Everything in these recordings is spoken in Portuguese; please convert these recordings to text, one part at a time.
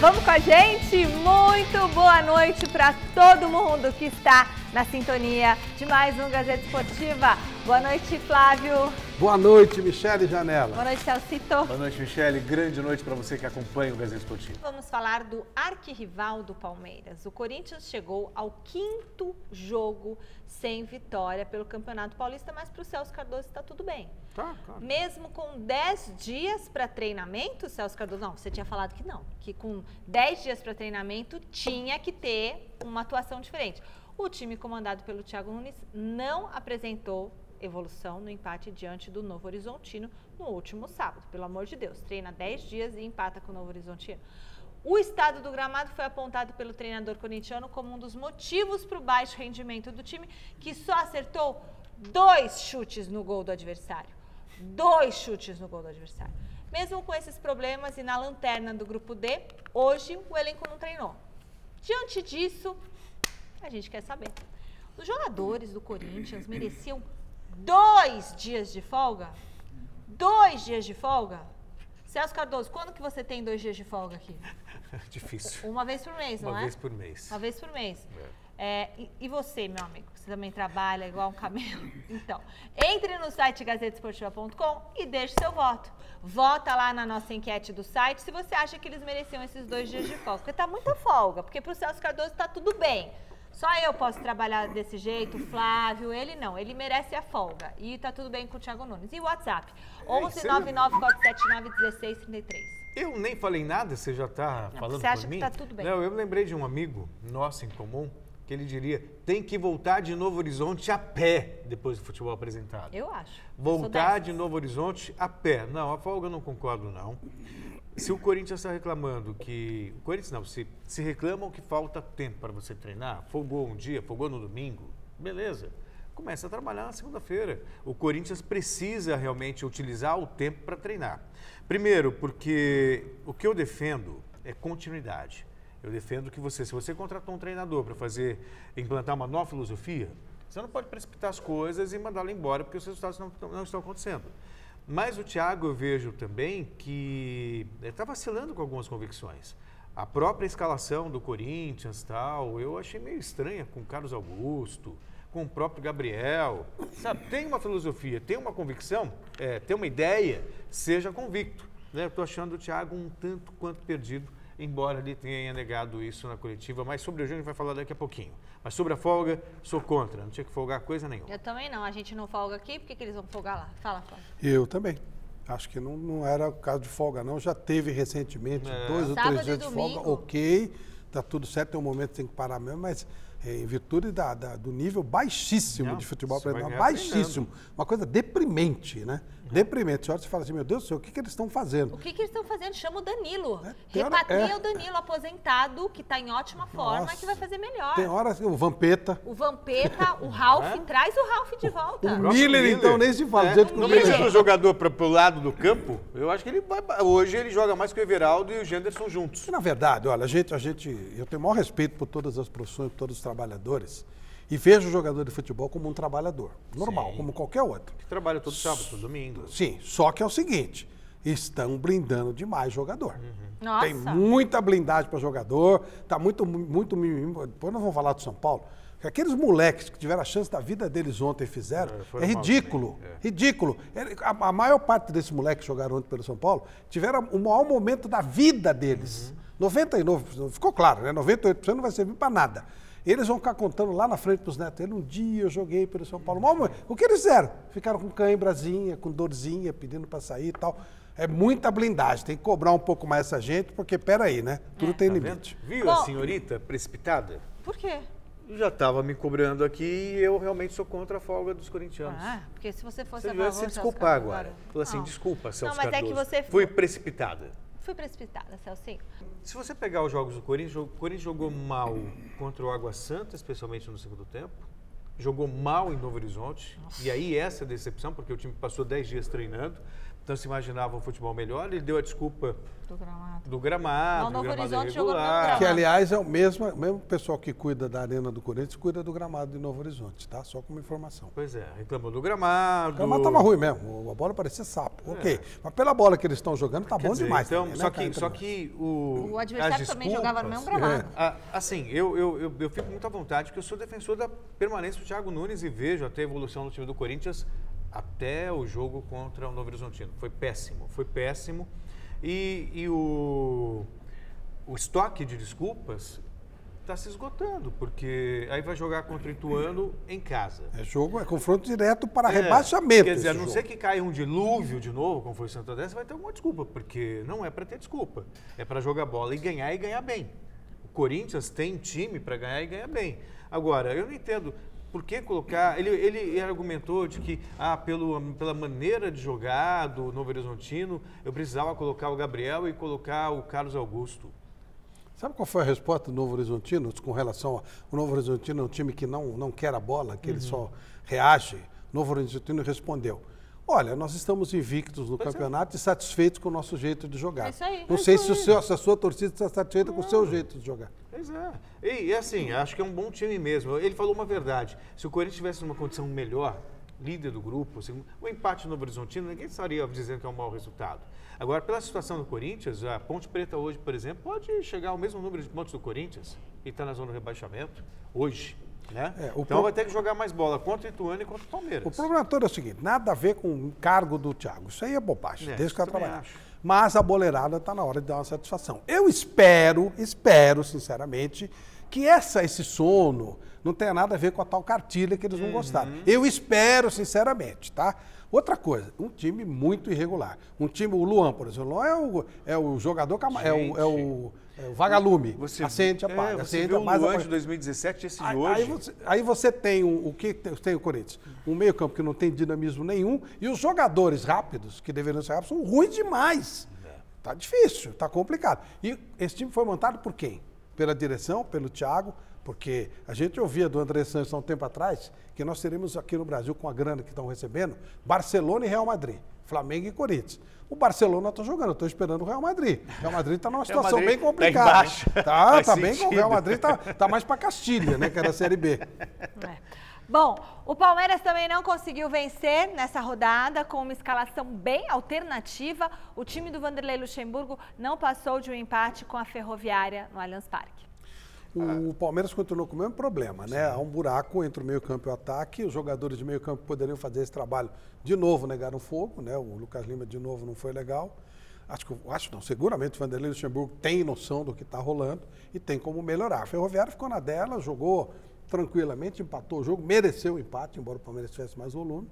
vamos com a gente? Muito boa noite para todo mundo que está na sintonia de mais um Gazeta Esportiva. Boa noite, Flávio. Boa noite, Michele Janela. Boa noite, Celcito. Boa noite, Michele. Grande noite para você que acompanha o Gazeta Esportivo. Vamos falar do arquirrival do Palmeiras. O Corinthians chegou ao quinto jogo sem vitória pelo Campeonato Paulista, mas para o Celso Cardoso está tudo bem. Tá, claro. Mesmo com 10 dias para treinamento, Celso Cardoso, não, você tinha falado que não, que com 10 dias para treinamento tinha que ter uma atuação diferente. O time comandado pelo Thiago Nunes não apresentou evolução no empate diante do Novo Horizontino no último sábado. Pelo amor de Deus, treina 10 dias e empata com o Novo Horizontino. O estado do gramado foi apontado pelo treinador corintiano como um dos motivos para o baixo rendimento do time, que só acertou dois chutes no gol do adversário. Dois chutes no gol do adversário. Mesmo com esses problemas e na lanterna do grupo D, hoje o elenco não treinou. Diante disso, a gente quer saber. Os jogadores do Corinthians mereciam dois dias de folga? Dois dias de folga? Celso Cardoso, quando que você tem dois dias de folga aqui? Difícil. Uma vez por mês, não Uma é? vez por mês. Uma vez por mês. É, e, e você, meu amigo? Você também trabalha igual um camelo? Então, entre no site gazetesportiva.com e deixe seu voto. Vota lá na nossa enquete do site se você acha que eles mereciam esses dois dias de folga. Porque tá muita folga, porque pro Celso Cardoso tá tudo bem. Só eu posso trabalhar desse jeito, o Flávio, ele não. Ele merece a folga. E tá tudo bem com o Thiago Nunes. E o WhatsApp? 11 99479 1633. Eu nem falei nada, você já está Não, falando você acha que mim? tá tudo bem. Não, eu lembrei de um amigo nosso em comum que ele diria tem que voltar de Novo Horizonte a pé depois do futebol apresentado. Eu acho. Eu Voltar dessas. de Novo Horizonte a pé. Não, a folga eu não concordo, não. Se o Corinthians está reclamando que. O Corinthians não, se, se reclamam que falta tempo para você treinar, folgou um dia, folgou no domingo, beleza. Começa a trabalhar na segunda-feira. O Corinthians precisa realmente utilizar o tempo para treinar. Primeiro, porque o que eu defendo é continuidade. Eu defendo que você, se você contratou um treinador para fazer, implantar uma nova filosofia, você não pode precipitar as coisas e mandá-lo embora porque os resultados não, não estão acontecendo. Mas o Thiago eu vejo também que está vacilando com algumas convicções. A própria escalação do Corinthians tal, eu achei meio estranha com Carlos Augusto, com o próprio Gabriel. Sabe, tem uma filosofia, tem uma convicção, é, tem uma ideia, seja convicto. Né? Estou achando o Thiago um tanto quanto perdido, embora ele tenha negado isso na coletiva. Mas sobre o Júnior a gente vai falar daqui a pouquinho. Mas sobre a folga, sou contra, não tinha que folgar coisa nenhuma. Eu também não. A gente não folga aqui, por que, que eles vão folgar lá? Fala, Flávio. Eu também. Acho que não, não era o caso de folga, não. Já teve recentemente É. dois ou três dias de folga. Ok, tá tudo certo, tem um momento que tem que parar mesmo, mas é, em virtude da, da- do nível baixíssimo Não, de futebol baixíssimo. Uma coisa deprimente, né? Deprimente. Você olha e fala assim, meu Deus do céu, o que, que eles estão fazendo? O que, que eles estão fazendo? Chama o Danilo. É, Repatria é. o Danilo, aposentado, que está em ótima forma, Nossa. que vai fazer melhor. Tem horas, o Vampeta, O Vampeta, o Ralf, É? traz o Ralf de volta. o próprio Miller, então, nem se fala. É. do jeito que o Não Miller- precisa do jogador para o lado do campo. Eu acho que ele vai. Hoje ele joga mais que o Everaldo e o Genderson juntos. Na verdade, olha, a gente, a gente, eu tenho o maior respeito por todas as profissões, por todos os trabalhadores, e vejo o jogador de futebol como um trabalhador, normal, Sim. como qualquer outro. Que trabalha todo sábado, todo domingo. Sim, só que é o seguinte, estão blindando demais jogador. Nossa. Tem muita blindagem para jogador, tá muito, muito. Depois nós vamos falar do São Paulo. que Aqueles moleques que tiveram a chance da vida deles ontem fizeram, É, é, ridículo, é. ridículo. A, a maior parte desses moleques que jogaram ontem pelo São Paulo tiveram o maior momento da vida deles. Uhum. 99%, ficou claro, né? 98% não vai servir para nada. Eles vão ficar contando lá na frente para os netos. Ele, um dia eu joguei pelo São Paulo. Mas, o que eles fizeram? Ficaram com cãibrazinha, com dorzinha, pedindo para sair e tal. É muita blindagem. Tem que cobrar um pouco mais essa gente, porque, peraí, né? Tudo tem Tá vendo? limite. Viu Bom- a senhorita precipitada? Por quê? Já estava me cobrando aqui e eu realmente sou contra a folga dos corintianos. Ah, porque se você fosse Você a favor, se Celso desculpar Cardoso, agora. Falou assim, Não. desculpa, Celso Não, mas é que Cardoso. você Fui precipitada. Fui precipitada, Celcinho. Se você pegar os jogos do Corinthians, o Corinthians jogou mal contra o Água Santa, especialmente no segundo tempo. Jogou mal em Novo Horizonte. E aí essa decepção, porque o time passou 10 dias treinando. Então se imaginava um futebol melhor, ele deu a desculpa Do gramado. do gramado, Não, Novo do gramado Horizonte no irregular. Que, aliás, é o mesmo, mesmo pessoal que cuida da Arena do Corinthians, cuida do gramado de Novo Horizonte, tá? Só como informação. Pois é, reclamou do gramado. O gramado tava ruim mesmo, a bola parecia sapo. Ok. Mas pela bola que eles estão jogando, tá É. Quer bom dizer, demais. Então, também, né, só, cara? que, só que o. O adversário também jogava no mesmo gramado. Ah, assim, eu, eu, eu, eu fico muito à vontade, porque eu sou defensor da permanência do Thiago Nunes e vejo até a evolução do time do Corinthians até o jogo contra o Novo Horizontino. Foi péssimo, foi péssimo. E, e o, o estoque de desculpas está se esgotando, porque aí vai jogar contra o Ituano em casa. É jogo, é confronto direto para É, rebaixamento. Quer dizer, a não jogo. ser que caia um dilúvio de novo, como foi o Santo André, você vai ter alguma desculpa, porque não é para ter desculpa. É para jogar bola e ganhar e ganhar bem. O Corinthians tem time para ganhar e ganhar bem. Agora, eu não entendo por que colocar. Ele, ele argumentou de que, ah, pelo, pela maneira de jogar do Novo Horizontino, eu precisava colocar o Gabriel e colocar o Carlos Augusto. Sabe qual foi a resposta do Novo Horizontino com relação ao o Novo Horizontino é um time que não, não quer a bola, que ele Uhum. só reage? O Novo Horizontino respondeu: Olha, nós estamos invictos no Pois é. campeonato e satisfeitos com o nosso jeito de jogar. É isso aí. Não É sei se, seu- se a sua torcida está satisfeita com o seu jeito de jogar. Pois é. E, assim, acho que é um bom time mesmo. Ele falou uma verdade. Se o Corinthians tivesse numa condição melhor, líder do grupo, segundo, o empate no Horizontino, ninguém estaria dizendo que é um mau resultado. Agora, pela situação do Corinthians, a Ponte Preta hoje, por exemplo, pode chegar ao mesmo número de pontos do Corinthians e está na zona de rebaixamento hoje. Né? É, o então pro- vai ter que jogar mais bola contra o Ituano e contra o Palmeiras. O problema todo é o seguinte: nada a ver com o cargo do Thiago. Isso aí é bobagem. É, o cara também trabalhar. acho. Mas a boleirada está na hora de dar uma satisfação. Eu espero, espero, sinceramente, que essa, esse sono não tenha nada a ver com a tal cartilha que eles não gostaram. Uhum. Eu espero, sinceramente, tá? Outra coisa, um time muito irregular. Um time, o Luan, por exemplo, o Luan é o, é o jogador, é, o, é, o, é o vagalume. Você, acende, é, apaga, você acende, o apaga. Luan apaga. de 2017 esse de Aí, hoje. aí você, aí você tem o, o que tem, o Corinthians? Um meio-campo que não tem dinamismo nenhum e os jogadores rápidos, que deveriam ser rápidos, são ruins demais. Tá difícil, tá complicado. E esse time foi montado por quem? Pela direção, pelo Thiago, porque a gente ouvia do André Santos há um tempo atrás que nós teremos aqui no Brasil, com a grana que estão recebendo, Barcelona e Real Madrid, Flamengo e Corinthians. O Barcelona está jogando, eu estou esperando o Real Madrid. O Real Madrid está numa situação bem tá complicada. embaixo. Tá, tá bem com o. Real Madrid, tá, tá mais para Castilha, né, que era a Série B. É. Bom, o Palmeiras também não conseguiu vencer nessa rodada com uma escalação bem alternativa. O time do Vanderlei Luxemburgo não passou de um empate com a Ferroviária no Allianz Parque. O Palmeiras continuou com o mesmo problema, né? Há um buraco entre o meio-campo e o ataque. Os jogadores de meio-campo poderiam fazer esse trabalho de novo, negaram fogo, né? O Lucas Lima de novo não foi legal. Acho que, acho não, seguramente o Vanderlei Luxemburgo tem noção do que está rolando e tem como melhorar. A Ferroviária ficou na dela, jogou tranquilamente, empatou o jogo, mereceu o empate, embora o Palmeiras tivesse mais volume.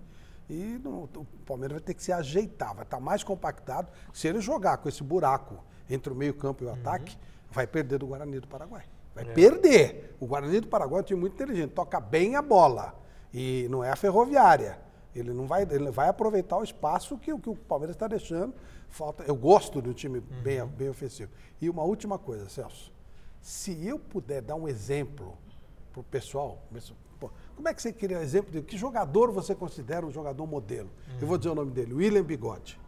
E não- o Palmeiras vai ter que se ajeitar, vai estar mais compactado. Se ele jogar com esse buraco entre o meio-campo e o ataque, vai perder do Guarani do Paraguai. Vai perder. O Guarani do Paraguai é um time muito inteligente, toca bem a bola. E não é a ferroviária. Ele não vai, ele vai aproveitar o espaço que, o- que o Palmeiras está deixando. Falta, eu gosto de um time bem, bem ofensivo. E uma última coisa, Celso. Se eu puder dar um exemplo para o pessoal, pô, como é que você queria exemplo de que jogador você considera um jogador modelo? Eu vou dizer o nome dele, William Bigode.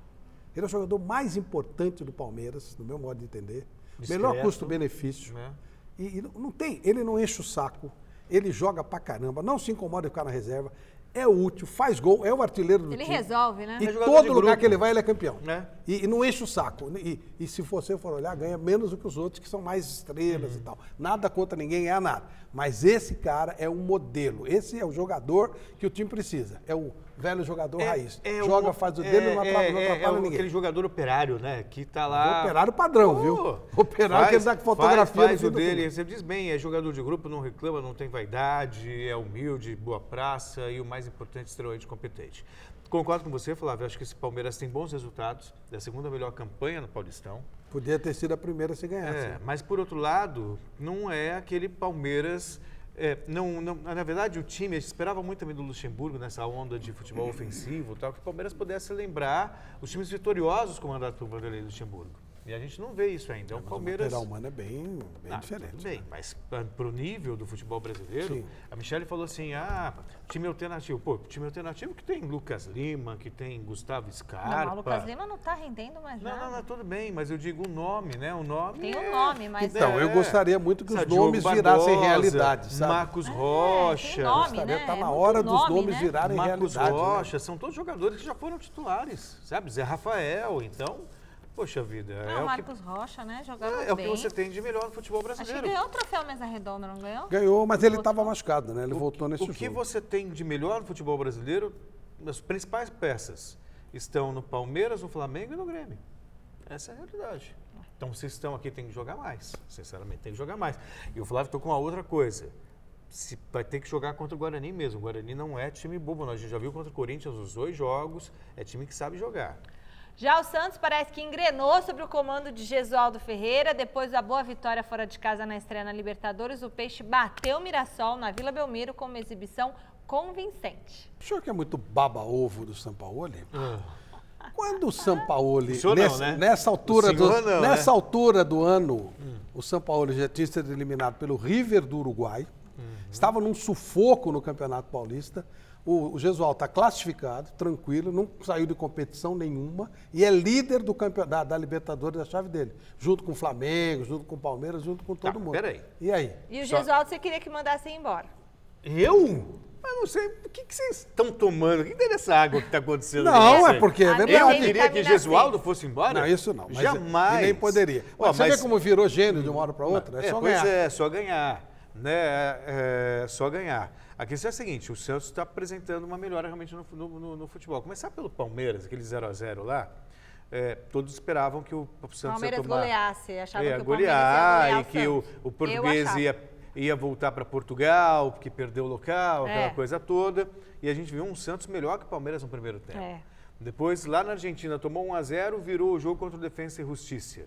Ele é o jogador mais importante do Palmeiras, no meu modo de entender. Melhor Discreto, custo-benefício. né? E, e não- tem, ele não enche o saco, ele joga pra caramba, não se incomoda de ficar na reserva, é útil, faz gol, é o artilheiro do Ele time. resolve, né? E É todo lugar grupo. que ele vai, ele é campeão. Né? E, e não enche o saco. E, e se você for olhar, ganha menos do que os outros, que são mais estrelas Uhum. e tal. Nada contra ninguém, ganha nada. Mas esse cara é um modelo. Esse é o jogador que o time precisa. É o velho jogador raiz. é Joga, o- faz o é- dele, não atrapalha, não é- é atrapalha o- ninguém. aquele jogador operário, né? Que tá O lá. operário padrão, Pô, viu? Operário que ele dá fotografia faz, faz o dele. Você diz bem, é jogador de grupo, não reclama, não tem vaidade, é humilde, boa praça e o mais importante, extremamente competente. Concordo com você, Flávio. Acho que esse Palmeiras tem bons resultados. É a segunda melhor campanha no Paulistão. Podia ter sido a primeira se ganhasse. É, mas por outro lado, não é aquele Palmeiras. É, não, não- na verdade, o time esperava muito também do Luxemburgo nessa onda de futebol ofensivo, tal, que o Palmeiras pudesse lembrar os times vitoriosos comandados por Vanderlei Luxemburgo. E a gente não vê isso ainda. Então, o Palmeiras. O material humano é bem, bem Ah, diferente. Tudo bem, né? mas para o nível do futebol brasileiro, Sim. a Michelle falou assim: ah, time alternativo. Pô, time alternativo que tem Lucas Lima, que tem Gustavo Scarpa. Não, o Lucas Lima não tá rendendo mais Não, nada. não, não, tudo bem, mas eu digo um nome, né? Um nome. Tem um é- nome, mas- Então, eu É. gostaria muito que os nomes virassem Barbosa, realidade, sabe? Marcos É, Rocha. tem nome, Gostaria, né? tá É na hora dos nome, nomes né? virarem Marcos realidade. né? Rocha, são todos jogadores que já foram titulares, sabe? Zé Rafael, então, poxa vida, Ah, é, o o Marcos Rocha, né? Jogava que, é o que você tem de melhor no futebol Acho que brasileiro. ganhou o troféu Mesa Redonda, não ganhou? Ganhou, mas ele estava machucado, né? Ele voltou nesse O que jogo. você tem de melhor no futebol brasileiro, as principais peças estão no Palmeiras, no Flamengo e no Grêmio. Essa é a realidade. Então, vocês estão aqui, tem que jogar mais. Sinceramente, tem que jogar mais. E o Flávio tocou uma outra coisa. Se vai ter que jogar contra o Guarani mesmo. O Guarani não é time bobo, não. A gente já viu contra o Corinthians os dois jogos. É time que sabe jogar. Já o Santos parece que engrenou sobre o comando de Gesualdo Ferreira. Depois da boa vitória fora de casa na estreia na Libertadores, o Peixe bateu o Mirassol na Vila Belmiro com uma exibição convincente. O senhor que é muito baba-ovo do Sampaoli? Quando o Sampaoli, O senhor não, nessa, né? nessa altura do, não, nessa né? altura do ano, o Sampaoli já tinha sido eliminado pelo River do Uruguai, estava num sufoco no Campeonato Paulista. O, o Jesual está classificado, tranquilo, não saiu de competição nenhuma e é líder do campeon- da, da Libertadores da chave dele, junto com o Flamengo, junto com o Palmeiras, junto com todo Tá, mundo. peraí. E aí? E o Só- Gesualdo você queria que mandasse ir embora. Eu? Eu não sei. O que, que vocês estão tomando? O que tem nessa água que está acontecendo? Não, é porque é A minha verdade. Eu queria que vitamina Gesualdo C. fosse embora? Não, isso não. Mas Jamais. E nem poderia. Ó, Mas você mas- vê como virou gênio de uma hora para outra? É, É, só pois ganhar. é, só ganhar. Né? É, é, só ganhar. A questão é a seguinte: o Santos está apresentando uma melhora realmente no, no- no- futebol. Começar pelo Palmeiras, aquele 0x0 lá. é, todos esperavam que o Santos Palmeiras ia tomar... goleasse, achavam ia que o Palmeiras golear ia golear e que o, o português ia, ia voltar para Portugal, porque perdeu o local, aquela É. coisa toda. E a gente viu um Santos melhor que o Palmeiras no primeiro tempo. É. Depois, lá na Argentina, tomou 1 a 0 virou o jogo contra o Defensa e Justiça.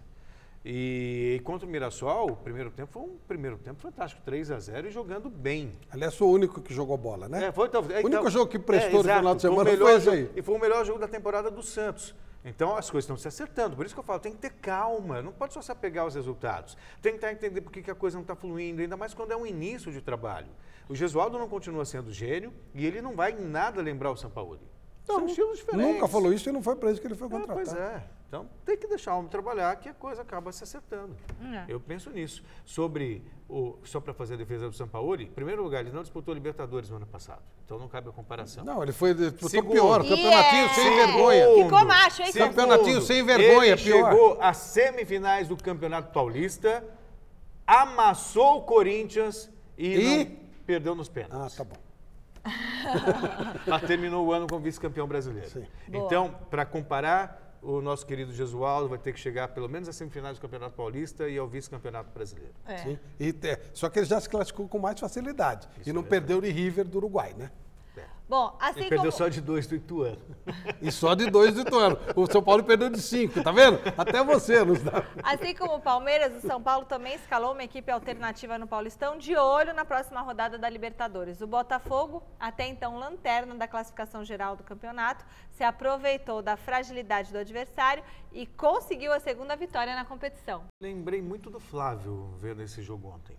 E, contra o Mirassol, o primeiro tempo foi um primeiro tempo fantástico, 3 a 0 e jogando bem. Aliás, sou o único que jogou bola, né? É, foi, então, é, o único então- jogo que prestou no exato, final de semana melhor foi esse aí. E foi o melhor jogo da temporada do Santos. Então as coisas estão se acertando. Por isso que eu falo, tem que ter calma. Não pode só se apegar aos resultados. Tentar entender por que, que a coisa não está fluindo, ainda mais quando é um início de trabalho. O Gesualdo não continua sendo gênio e ele não vai em nada lembrar o Sampaoli. São estilos diferentes. Nunca falou isso e não foi para isso que ele foi É, contratado. pois é. Então tem que deixar o homem trabalhar que a coisa acaba se acertando. É. Eu penso nisso. Sobre o. Só para fazer a defesa do Sampaoli, em primeiro lugar, ele não disputou Libertadores no ano passado. Então não cabe a comparação. Não, ele foi disputou Segundo. pior, campeonatinho é- sem vergonha. Ficou macho, hein, Segundo, Campeonatinho sem vergonha, ele pior. chegou às semifinais do Campeonato Paulista, amassou o Corinthians e, E? não perdeu nos Ah, pênaltis. tá bom. Mas terminou o ano como vice-campeão brasileiro. Sim. Então, para comparar, o nosso querido Jesualdo vai ter que chegar pelo menos às semifinais do Campeonato Paulista e ao vice-campeonato brasileiro. É. Sim. E, é, só que ele já se classificou com mais facilidade. e não perdeu de River do Uruguai, né? Bom, assim Ele perdeu como... só de dois do Ituano. E só de dois do Ituano. O São Paulo perdeu de cinco, tá vendo? Até você nos dá. Assim como o Palmeiras, o São Paulo também escalou uma equipe alternativa no Paulistão, de olho na próxima rodada da Libertadores. O Botafogo, até então lanterna da classificação geral do campeonato, se aproveitou da fragilidade do adversário e conseguiu a segunda vitória na competição. Lembrei muito do Flávio vendo esse jogo ontem.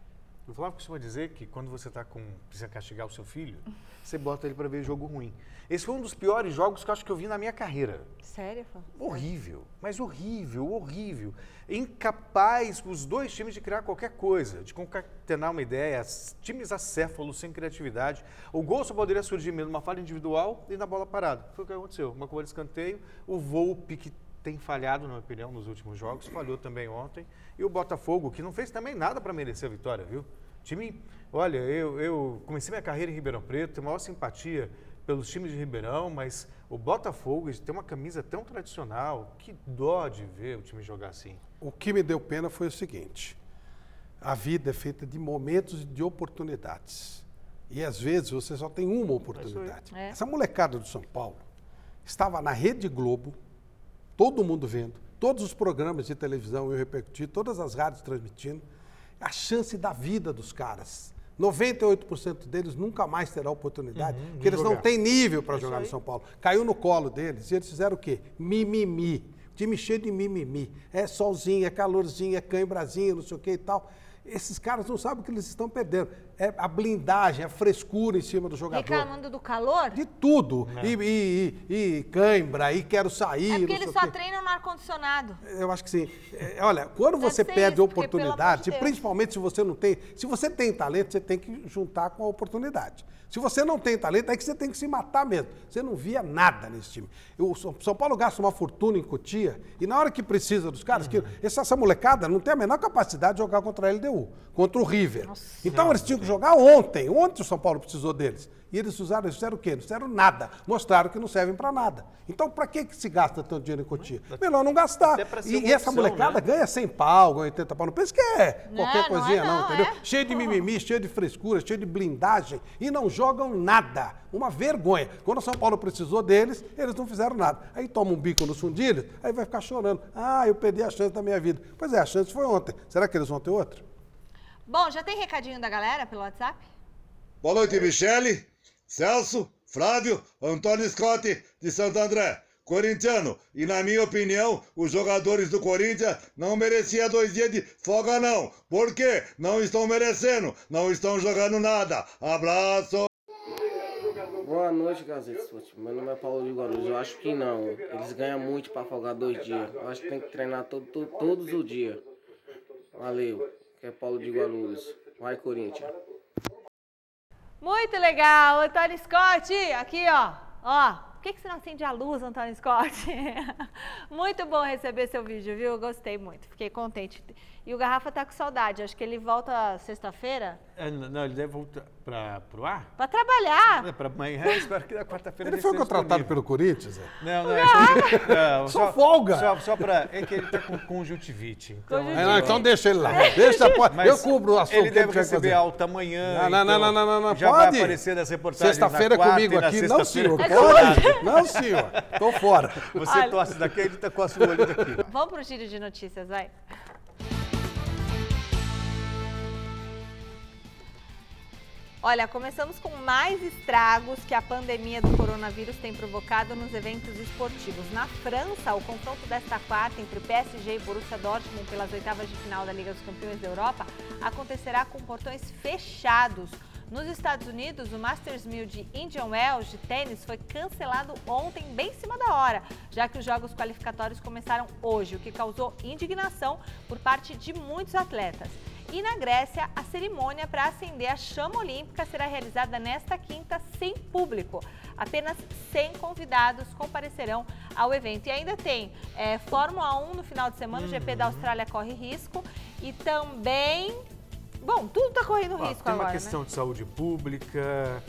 O Flávio costuma dizer que quando você tá com precisa castigar o seu filho, você bota ele para ver jogo ruim. Esse foi um dos piores jogos que eu acho que eu vi na minha carreira. Sério, Fã? Horrível, mas horrível, horrível. Incapaz os dois times de criar qualquer coisa, de concatenar uma ideia, times acéfalos, sem criatividade. O gol só poderia surgir mesmo numa falha individual e na bola parada. Foi o que aconteceu. Uma cobrança de escanteio, o Volpe, que tem falhado, na minha opinião, nos últimos jogos, falhou também ontem. E o Botafogo, que não fez também nada para merecer a vitória, viu? Time, olha, eu, eu comecei minha carreira em Ribeirão Preto, tenho maior simpatia pelos times de Ribeirão, mas o Botafogo tem uma camisa tão tradicional, que dó de ver o time jogar assim. O que me deu pena foi o seguinte: a vida é feita de momentos e de oportunidades. E às vezes você só tem uma oportunidade. É. Essa molecada do São Paulo estava na Rede Globo, todo mundo vendo, todos os programas de televisão eu repercuti, todas as rádios transmitindo. A chance da vida dos caras. 98% deles nunca mais terá oportunidade, Uhum, porque eles não jogar. têm nível para É jogar no. São Paulo. Caiu no colo deles e eles fizeram o quê? Mimimi. Time cheio de mimimi. É solzinho, é calorzinho, é cãibrazinho, não sei o que e tal. Esses caras não sabem o que eles estão perdendo. É a blindagem, a frescura em cima do jogador. Reclamando do calor? De tudo. E, e, e, e cãibra, e quero sair. É porque eles só treinam no ar-condicionado. Eu acho que sim. É, olha, quando Deve você perde isso, porque, oportunidade, de Deus. principalmente se você não tem. Se você tem talento, você tem que juntar com a oportunidade. Se você não tem talento, é que você tem que se matar mesmo. Você não via nada nesse time. O São Paulo gasta uma fortuna em Cotia e na hora que precisa dos caras, que essa, essa molecada não tem a menor capacidade de jogar contra a Contra o River. Então eles tinham que jogar ontem. Ontem o São Paulo precisou deles. E eles usaram, eles fizeram o quê? Não fizeram nada. Mostraram que não servem para nada. Então, para que, que se gasta tanto dinheiro em Cotia? Melhor não gastar. E, e essa opção, molecada né? ganha 100 pau, ganha 80 pau. Não pensa que é Não, qualquer não é coisinha, não, não, entendeu? é. Cheio de mimimi, cheio de frescura, cheio de blindagem. E não jogam nada. Uma vergonha. Quando o São Paulo precisou deles, eles não fizeram nada. Aí toma um bico nos fundilhos, aí vai ficar chorando. Ah, eu perdi a chance da minha vida. Pois é, a chance foi ontem. Será que eles vão ter outra? Bom, já tem recadinho da galera pelo WhatsApp? Boa noite, Michele, Celso, Flávio, Antônio Scott de Santo André. Corintiano, e na minha opinião, os jogadores do Corinthians não mereciam dois dias de folga, não. Por quê? Não estão merecendo, não estão jogando nada. Abraço! Boa noite, Gazeta Esportiva. Meu nome é Paulo de Guarulhos. Eu acho que não. Eles ganham muito para folgar dois dias. Eu acho que tem que treinar todo, todo- todos os dias. Valeu. Que é Paulo de Guarulhos. Vai, Corinthians. Muito legal, Antônio Scott. Aqui, ó. Ó, por que, que você não acende a luz, Antônio Scott? muito bom receber seu vídeo, viu? Gostei muito, fiquei contente. E o Garrafa tá com saudade. Acho que ele volta sexta-feira não, ele deve voltar para o ar? pra trabalhar. É, para amanhã, espero que na quarta-feira Ele ele foi contratado disponível. pelo Corinthians? é? Não, não é. Não, Só folga. Só, só para. É que ele tá com conjuntivite. Então, Conjuntivite. É, não, então deixa ele lá. Deixa, pode. Eu cubro o assunto Ele que ele deve receber fazer. alta amanhã. Não, não, não, então não, não, não, Já pode. vai aparecer nas reportagens Sexta-feira na quarta comigo aqui. Não, senhor. com o Pode. Não, senhor. Tô fora. Você Olha. torce daqui, ele tá coça o olho daqui. Vamos pro giro de notícias, vai. Olha, começamos com mais estragos que a pandemia do coronavírus tem provocado nos eventos esportivos. Na França, o confronto desta quarta entre PSG e Borussia Dortmund pelas oitavas de final da Liga dos Campeões da Europa acontecerá com portões fechados. Nos Estados Unidos, o Masters 1000 de Indian Wells de tênis foi cancelado ontem, bem em cima da hora, já que os jogos qualificatórios começaram hoje, o que causou indignação por parte de muitos atletas. E na Grécia, a cerimônia para acender a chama olímpica será realizada nesta quinta sem público. Apenas 100 convidados comparecerão ao evento. E ainda tem é, Fórmula 1 no final de semana, o GP da Austrália corre risco. E também. Bom, tudo está correndo Ó, risco tem uma agora. questão né? de saúde pública,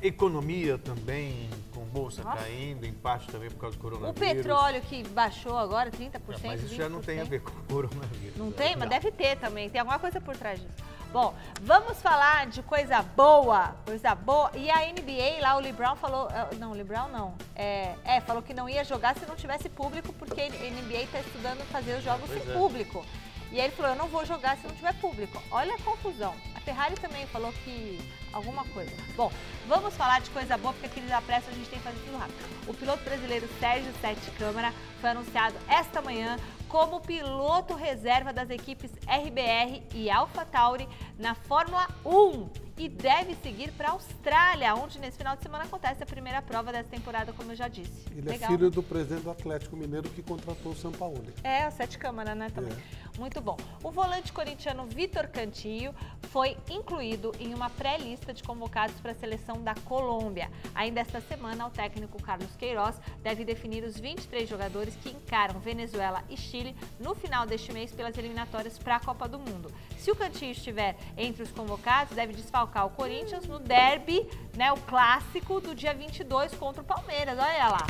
economia também, bolsa Nossa. caindo, em parte também por causa do O coronavírus. petróleo que baixou agora 30%. Não, mas isso já não tem a 20%. ver com o coronavírus. Não né? tem? Mas deve ter também. Tem alguma coisa por trás disso. Bom, vamos falar de coisa boa. Coisa boa. E a NBA lá, o LeBron falou. ah, Não, o LeBron não. É, é, falou que não ia jogar se não tivesse público, porque a NBA está estudando fazer os jogos Pois sem é. público. E aí ele falou: eu não vou jogar se não tiver público. Olha a confusão. A Ferrari também falou que alguma coisa. Bom, vamos falar de coisa boa, porque aqui da pressa a gente tem que fazer tudo rápido. O piloto brasileiro Sérgio Sete Câmara foi anunciado esta manhã como piloto reserva das equipes RBR e AlphaTauri na Fórmula 1 e deve seguir para a Austrália, onde nesse final de semana acontece a primeira prova dessa temporada, como eu já disse. Ele Legal, é filho do presidente do Atlético Mineiro que contratou o Sampaoli. É, o Sete Câmara, né, também. Muito bom. O volante corintiano Vitor Cantillo foi incluído em uma pré-lista de convocados para a seleção da Colômbia. Ainda esta semana, o técnico Carlos Queiroz deve definir os 23 jogadores que encaram Venezuela e Chile no final deste mês pelas eliminatórias para a Copa do Mundo. Se o Cantillo estiver entre os convocados, deve desfalcar o Corinthians no derby, né, o clássico do dia 22 contra o Palmeiras. Olha lá.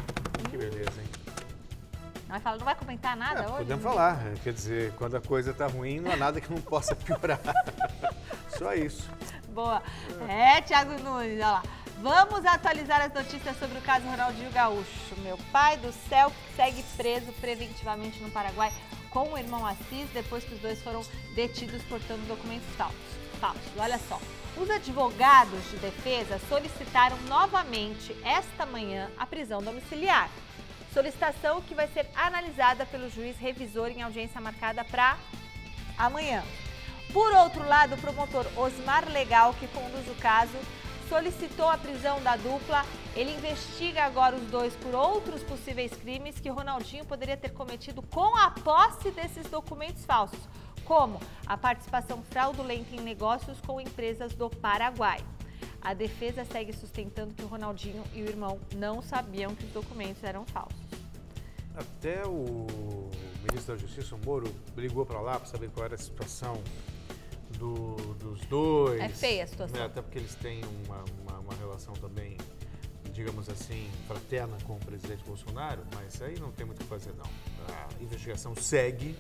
Que beleza, hein? Não vai, falar, não vai comentar nada É, hoje? podemos falar. é, Quer dizer, quando a coisa tá ruim, não há nada que não possa piorar. Só isso. Boa. É, Thiago Nunes, olha lá. Vamos atualizar as notícias sobre o caso Ronaldinho Gaúcho. Meu pai do céu segue preso preventivamente no Paraguai com o irmão Assis depois que os dois foram detidos portando documentos falsos. falsos. Olha só. Os advogados de defesa solicitaram novamente esta manhã a prisão domiciliar. Solicitação que vai ser analisada pelo juiz revisor em audiência marcada para amanhã. Por outro lado, o promotor Osmar Legal, que conduz o caso, solicitou a prisão da dupla. Ele investiga agora os dois por outros possíveis crimes que Ronaldinho poderia ter cometido com a posse desses documentos falsos, como a participação fraudulenta em negócios com empresas do Paraguai. A defesa segue sustentando que Ronaldinho e o irmão não sabiam que os documentos eram falsos. Até o ministro da Justiça, o Moro, brigou para lá para saber qual era a situação do, dos dois. É feia a situação. Né? Até porque eles têm uma, uma, uma, relação também, digamos assim, fraterna com o presidente Bolsonaro, mas aí não tem muito o que fazer, não. A investigação segue.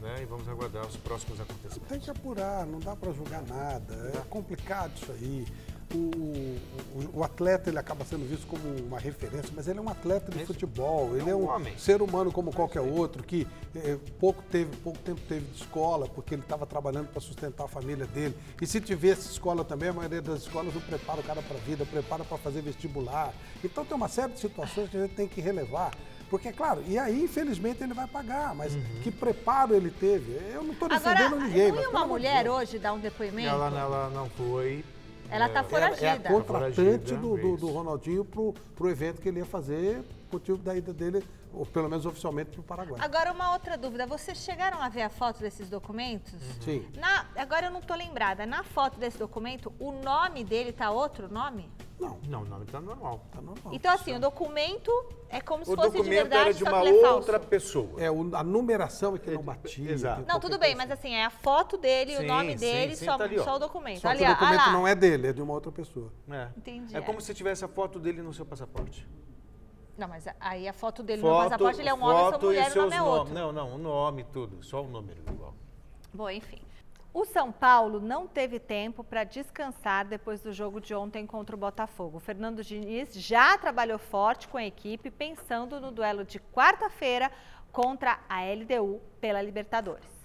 Né? E vamos aguardar os próximos acontecimentos. Tem que apurar, não dá para julgar nada. É complicado isso aí o, o, o, atleta ele acaba sendo visto como uma referência, mas ele é um atleta de futebol, ele é um, é ser humano como qualquer outro, que é, pouco, teve, pouco tempo teve de escola, porque ele estava trabalhando para sustentar a família dele. E se tivesse escola também, a maioria das escolas não prepara o cara para a vida, prepara para fazer vestibular. Então tem uma série de situações que a gente tem que relevar. Porque, claro, e aí, infelizmente, ele vai pagar, mas uhum. que preparo ele teve? Eu não estou defendendo Agora, ninguém. Não uma mulher hoje dar um depoimento? Ela, ela não foi ela está foragida. É, é a contratante do, do, do, Ronaldinho para o evento que ele ia fazer, motivo da ida dele, ou pelo menos oficialmente, para o Paraguai. Agora, uma outra dúvida. Vocês chegaram a ver a foto desses documentos? Uhum. Sim. Na, agora eu não estou lembrada. Na foto desse documento, o nome dele está outro nome? Não. Não, o nome está normal. Tá normal. Então, assim, o documento é como se o fosse de verdade, era de uma é outra pessoa. É, a numeração é que não batia. Exato. Não, tudo bem, mas assim, é a foto dele, sim, o nome dele, sim, só, tá ali, só o documento. Só ali, o documento ah não é dele, é de uma outra pessoa. É. Entendi. É, é como se tivesse a foto dele no seu passaporte. Não, mas aí a foto dele foto, no passaporte, ele é um homem, essa mulher, o nome é outro. Não, não, o nome, tudo, só o número igual. Bom, enfim. O São Paulo não teve tempo para descansar depois do jogo de ontem contra o Botafogo. Fernando Diniz já trabalhou forte com a equipe, pensando no duelo de quarta-feira contra a LDU pela Libertadores.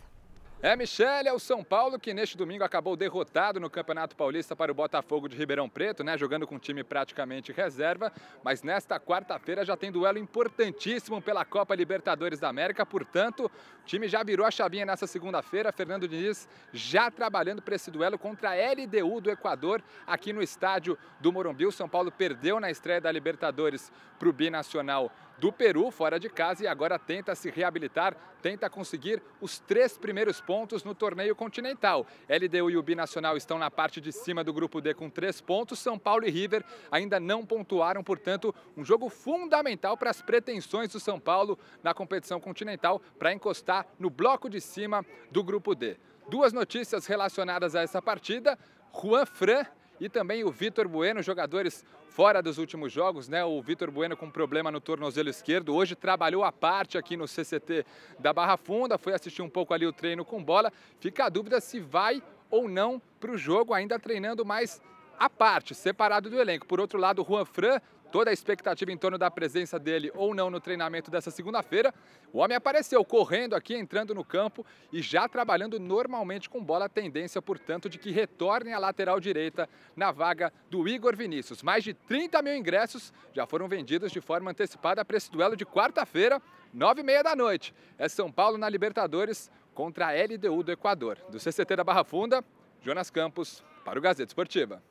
É, Michele, é o São Paulo que neste domingo acabou derrotado no Campeonato Paulista para o Botafogo de Ribeirão Preto, né? Jogando com um time praticamente reserva. Mas nesta quarta-feira já tem duelo importantíssimo pela Copa Libertadores da América. Portanto, o time já virou a chavinha nessa segunda-feira. Fernando Diniz já trabalhando para esse duelo contra a LDU do Equador aqui no estádio do Morumbi. O São Paulo perdeu na estreia da Libertadores para o Binacional do Peru, fora de casa, e agora tenta se reabilitar, tenta conseguir os três primeiros pontos no torneio continental. LDU e o Binacional estão na parte de cima do grupo D com três pontos. São Paulo e River ainda não pontuaram, portanto, um jogo fundamental para as pretensões do São Paulo na competição continental para encostar no bloco de cima do grupo D. Duas notícias relacionadas a essa partida. Juan Fran e também o Vitor Bueno, jogadores fora dos últimos jogos, né? O Vitor Bueno com problema no tornozelo esquerdo. Hoje trabalhou à parte aqui no CCT da Barra Funda, foi assistir um pouco ali o treino com bola. Fica a dúvida se vai ou não para o jogo, ainda treinando mais à parte, separado do elenco. Por outro lado, o Juan Fran toda a expectativa em torno da presença dele ou não no treinamento dessa segunda-feira. O homem apareceu correndo aqui, entrando no campo e já trabalhando normalmente com bola, a tendência, portanto, de que retorne à lateral direita na vaga do Igor Vinícius. Mais de 30 mil ingressos já foram vendidos de forma antecipada para esse duelo de quarta-feira, nove e meia da noite. É São Paulo na Libertadores contra a LDU do Equador. Do CCT da Barra Funda, Jonas Campos, para o Gazeta Esportiva.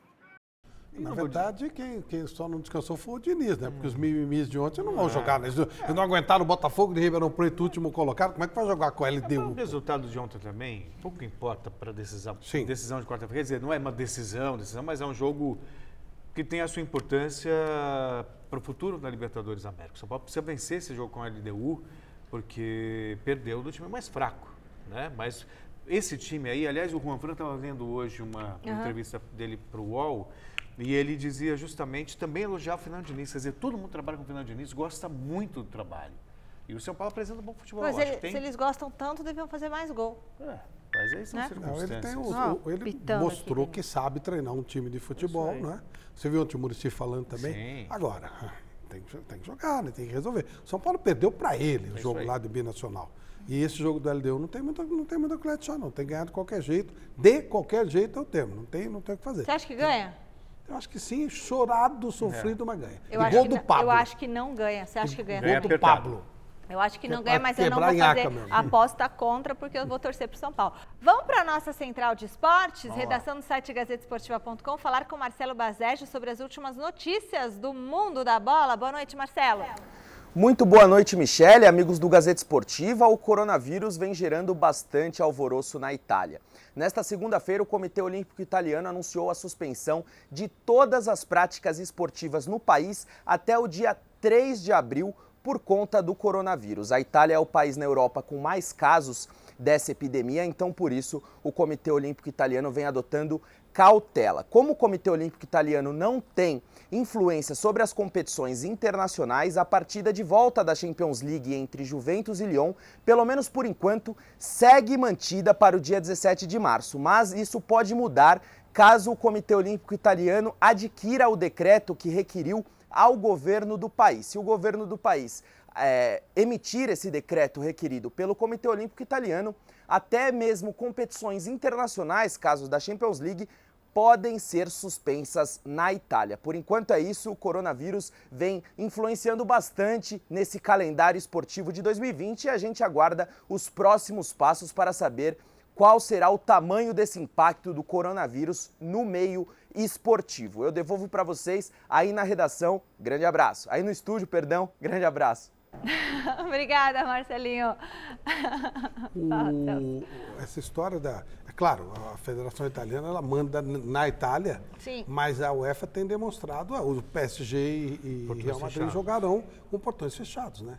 Na verdade, quem, quem, só não descansou foi o Diniz, né? Porque os mimimis de ontem não vão é. jogar. Né? Eles não aguentaram o Botafogo de Ribeirão Preto, último colocado. Como é que vai jogar com a LDU? O resultado de ontem também pouco importa para a decisão. Sim. Decisão de quarta-feira. Quer dizer, não é uma decisão, decisão, mas é um jogo que tem a sua importância para o futuro da Libertadores América. O São Paulo precisa vencer esse jogo com a LDU, porque perdeu do time mais fraco. Né? Mas esse time aí, aliás, o Juan Fran estava vendo hoje uma, uma uhum. entrevista dele para o UOL e ele dizia justamente, também elogiar o Fernando Diniz, quer dizer, todo mundo trabalha com o Fernando Diniz, gosta muito do trabalho. E o São Paulo apresenta um bom futebol. Mas ele, tem... se eles gostam tanto, deviam fazer mais gol. É, mas aí são né? circunstâncias. Não, ele, tem o, ele mostrou que sabe treinar um time de futebol, né? Você viu o Tio Murici falando também? Sim. Agora, tem, tem que jogar, né? tem que resolver. São Paulo perdeu para ele é o jogo lá de Binacional. E esse jogo do LDU não tem muita, não tem muita colete não. Tem que ganhar de qualquer jeito. De qualquer jeito é o termo. Não tem, não tem o que fazer. Você acha que ganha? Eu acho que sim, chorado, sofrido, mas ganha. Eu e acho, do não- Pablo. eu acho que não ganha. Você acha que ganha? Ganha Gol do apertado. Pablo. Eu acho que Que é não ganha, mas eu não vou fazer aposta contra, porque eu vou torcer pro São Paulo. Vamos para a nossa central de esportes, redação do site gazetesportiva.com, falar com Marcelo Bazejo sobre as últimas notícias do mundo da bola. Boa noite, Marcelo. Muito boa noite, Michele. Amigos do Gazeta Esportiva, o coronavírus vem gerando bastante alvoroço na Itália. Nesta segunda-feira, o Comitê Olímpico Italiano anunciou a suspensão de todas as práticas esportivas no país até o dia 3 de abril por conta do coronavírus. A Itália é o país na Europa com mais casos dessa epidemia, então por isso o Comitê Olímpico Italiano vem adotando cautela. Como o Comitê Olímpico Italiano não tem influência sobre as competições internacionais, a partida de volta da Champions League entre Juventus e Lyon, pelo menos por enquanto, segue mantida para o dia 17 de março, mas isso pode mudar caso o Comitê Olímpico Italiano adquira o decreto que requeriu ao governo do país. Se o governo do país é, emitir esse decreto requerido pelo Comitê Olímpico Italiano, até mesmo competições internacionais, casos da Champions League, podem ser suspensas na Itália. Por enquanto é isso, o coronavírus vem influenciando bastante nesse calendário esportivo de 2020 e a gente aguarda os próximos passos para saber qual será o tamanho desse impacto do coronavírus no meio esportivo. Eu devolvo para vocês aí na redação. Grande abraço. Aí no estúdio, perdão. Grande abraço. Obrigada, Marcelinho. O- essa história da. É claro, a Federação Italiana ela manda na Itália, Sim. mas a UEFA tem demonstrado, o PSG e, e Portões Real Madrid fechados. jogarão com portões fechados, né?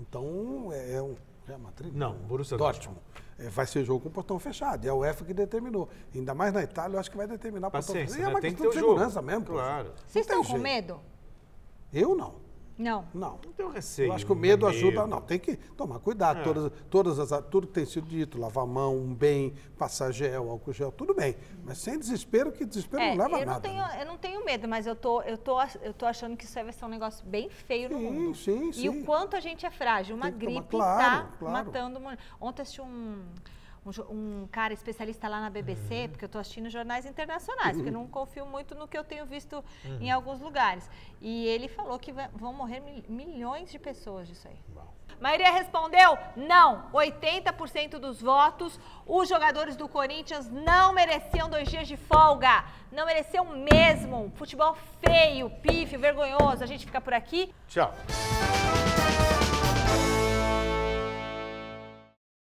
Então é, é um. Real Madrid? Não, Borussia Dortmund. É, vai ser jogo com portão fechado. E a UEFA que determinou. Ainda mais na Itália, eu acho que vai determinar portão Paciência, fechado. E é né? uma Tem que questão ter de o jogo. segurança mesmo. Claro. Vocês estão com jeito. medo? Eu não. Não. Não. Não tenho receio. Eu acho que o não medo tem ajuda. medo. Não, tem que tomar cuidado. É. Todas, todas as, tudo que tem sido dito, lavar a mão, um bem, passar gel, álcool gel, tudo bem. Mas sem desespero, que desespero É, não leva a eu, não nada. tenho, né? eu não tenho medo, mas eu tô, eu, tô, eu tô achando que isso vai ser um negócio bem feio no Sim, mundo. sim, E sim. o quanto a gente é frágil. Uma que tomar- gripe claro, tá claro. matando. Ontem assisti um, um, um cara especialista lá na BBC, Uhum. porque eu tô assistindo jornais internacionais, porque eu não confio muito no que eu tenho visto Uhum. em alguns lugares. E ele falou que vão morrer mil- milhões de pessoas disso aí. Maioria respondeu não. 80% dos votos. Os jogadores do Corinthians não mereciam dois dias de folga. Não mereciam mesmo. Futebol feio, pífio, vergonhoso. A gente fica por aqui. Tchau.